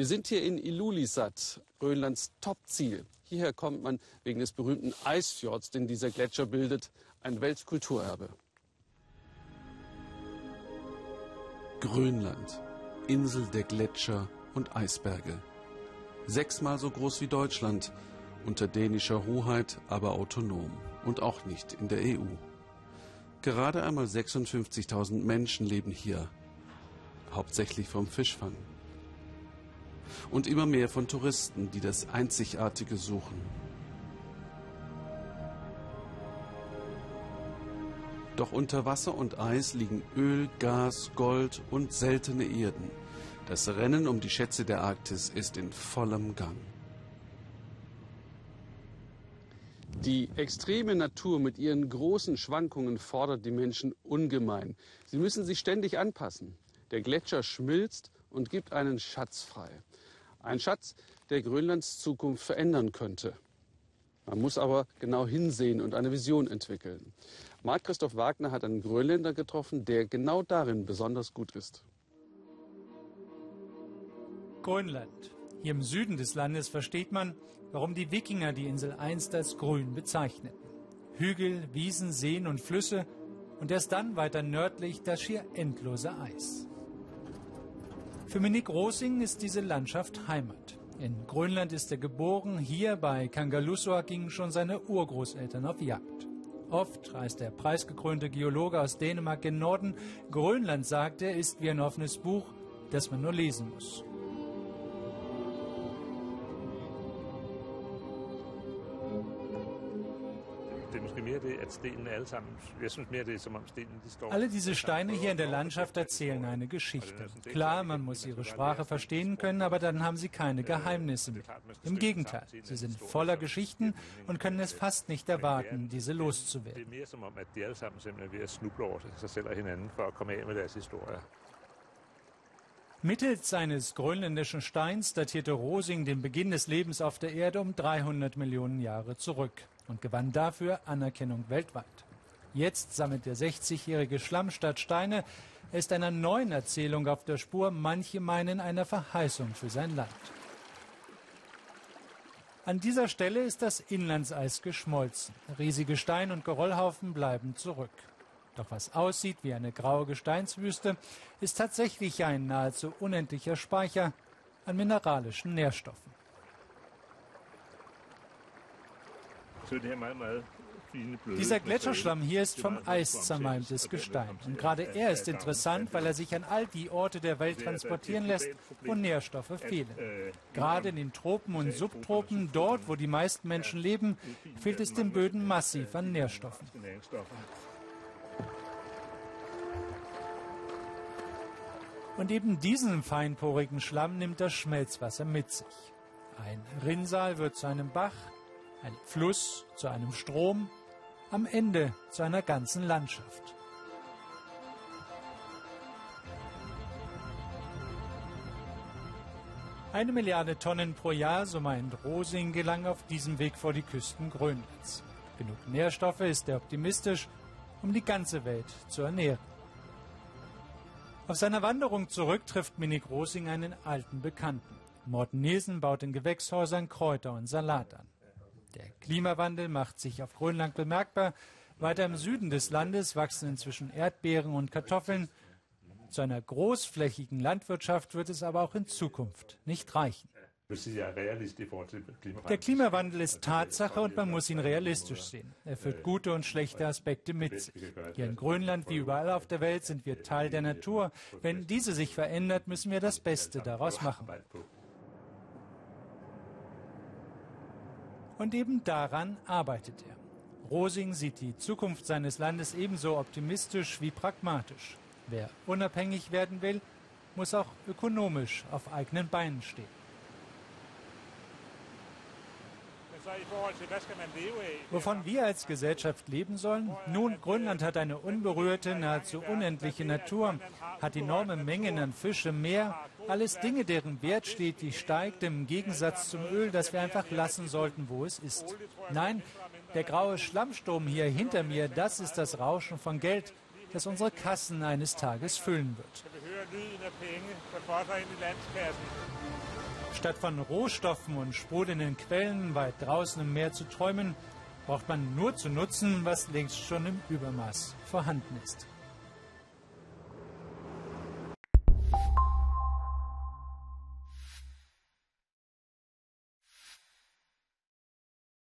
Wir sind hier in Ilulissat, Grönlands Topziel. Hierher kommt man wegen des berühmten Eisfjords, den dieser Gletscher bildet, ein Weltkulturerbe. Grönland, Insel der Gletscher und Eisberge. Sechsmal so groß wie Deutschland, unter dänischer Hoheit, aber autonom und auch nicht in der EU. Gerade einmal 56.000 Menschen leben hier, hauptsächlich vom Fischfang. Und immer mehr von Touristen, die das Einzigartige suchen. Doch unter Wasser und Eis liegen Öl, Gas, Gold und seltene Erden. Das Rennen um die Schätze der Arktis ist in vollem Gang. Die extreme Natur mit ihren großen Schwankungen fordert die Menschen ungemein. Sie müssen sich ständig anpassen. Der Gletscher schmilzt und gibt einen Schatz frei. Ein Schatz, der Grönlands Zukunft verändern könnte. Man muss aber genau hinsehen und eine Vision entwickeln. Marc Christoph Wagner hat einen Grönländer getroffen, der genau darin besonders gut ist. Grönland. Hier im Süden des Landes versteht man, warum die Wikinger die Insel einst als grün bezeichneten. Hügel, Wiesen, Seen und Flüsse und erst dann weiter nördlich das schier endlose Eis. Für Minik Rosing ist diese Landschaft Heimat. In Grönland ist er geboren, hier bei Kangalusua gingen schon seine Urgroßeltern auf Jagd. Oft reist der preisgekrönte Geologe aus Dänemark gen Norden. Grönland, sagt er, ist wie ein offenes Buch, das man nur lesen muss. Alle diese Steine hier in der Landschaft erzählen eine Geschichte. Klar, man muss ihre Sprache verstehen können, aber dann haben sie keine Geheimnisse mehr. Im Gegenteil, sie sind voller Geschichten und können es fast nicht erwarten, diese loszuwerden. Mittels seines grönländischen Steins datierte Rosing den Beginn des Lebens auf der Erde um 300 Millionen Jahre zurück und gewann dafür Anerkennung weltweit. Jetzt sammelt der 60-jährige Schlammstadt Steine. Er ist einer neuen Erzählung auf der Spur. Manche meinen einer Verheißung für sein Land. An dieser Stelle ist das Inlandseis geschmolzen. Riesige Stein- und Geröllhaufen bleiben zurück. Doch was aussieht wie eine graue Gesteinswüste, ist tatsächlich ein nahezu unendlicher Speicher an mineralischen Nährstoffen. Dieser Gletscherschlamm hier ist vom Eis zermalmtes Gestein. Und gerade er ist interessant, weil er sich an all die Orte der Welt transportieren lässt, wo Nährstoffe fehlen. Gerade in den Tropen und Subtropen, dort, wo die meisten Menschen leben, fehlt es den Böden massiv an Nährstoffen. Und eben diesen feinporigen Schlamm nimmt das Schmelzwasser mit sich. Ein Rinnsal wird zu einem Bach, ein Fluss zu einem Strom, am Ende zu einer ganzen Landschaft. Eine Milliarde Tonnen pro Jahr, so meint Rosing, gelang auf diesem Weg vor die Küsten Grönlands. Genug Nährstoffe ist er optimistisch, um die ganze Welt zu ernähren. Auf seiner Wanderung zurück trifft Minik Rosing einen alten Bekannten. Morten Nielsen baut in Gewächshäusern Kräuter und Salat an. Der Klimawandel macht sich auf Grönland bemerkbar. Weiter im Süden des Landes wachsen inzwischen Erdbeeren und Kartoffeln. Zu einer großflächigen Landwirtschaft wird es aber auch in Zukunft nicht reichen. Der Klimawandel ist Tatsache und man muss ihn realistisch sehen. Er führt gute und schlechte Aspekte mit sich. Hier in Grönland wie überall auf der Welt sind wir Teil der Natur. Wenn diese sich verändert, müssen wir das Beste daraus machen. Und eben daran arbeitet er. Rosing sieht die Zukunft seines Landes ebenso optimistisch wie pragmatisch. Wer unabhängig werden will, muss auch ökonomisch auf eigenen Beinen stehen. Wovon wir als Gesellschaft leben sollen? Nun, Grönland hat eine unberührte, nahezu unendliche Natur, hat enorme Mengen an Fische, Meer, alles Dinge, deren Wert stetig steigt, im Gegensatz zum Öl, das wir einfach lassen sollten, wo es ist. Nein, der graue Schlammsturm hier hinter mir, das ist das Rauschen von Geld, das unsere Kassen eines Tages füllen wird. Statt von Rohstoffen und sprudelnden Quellen weit draußen im Meer zu träumen, braucht man nur zu nutzen, was längst schon im Übermaß vorhanden ist.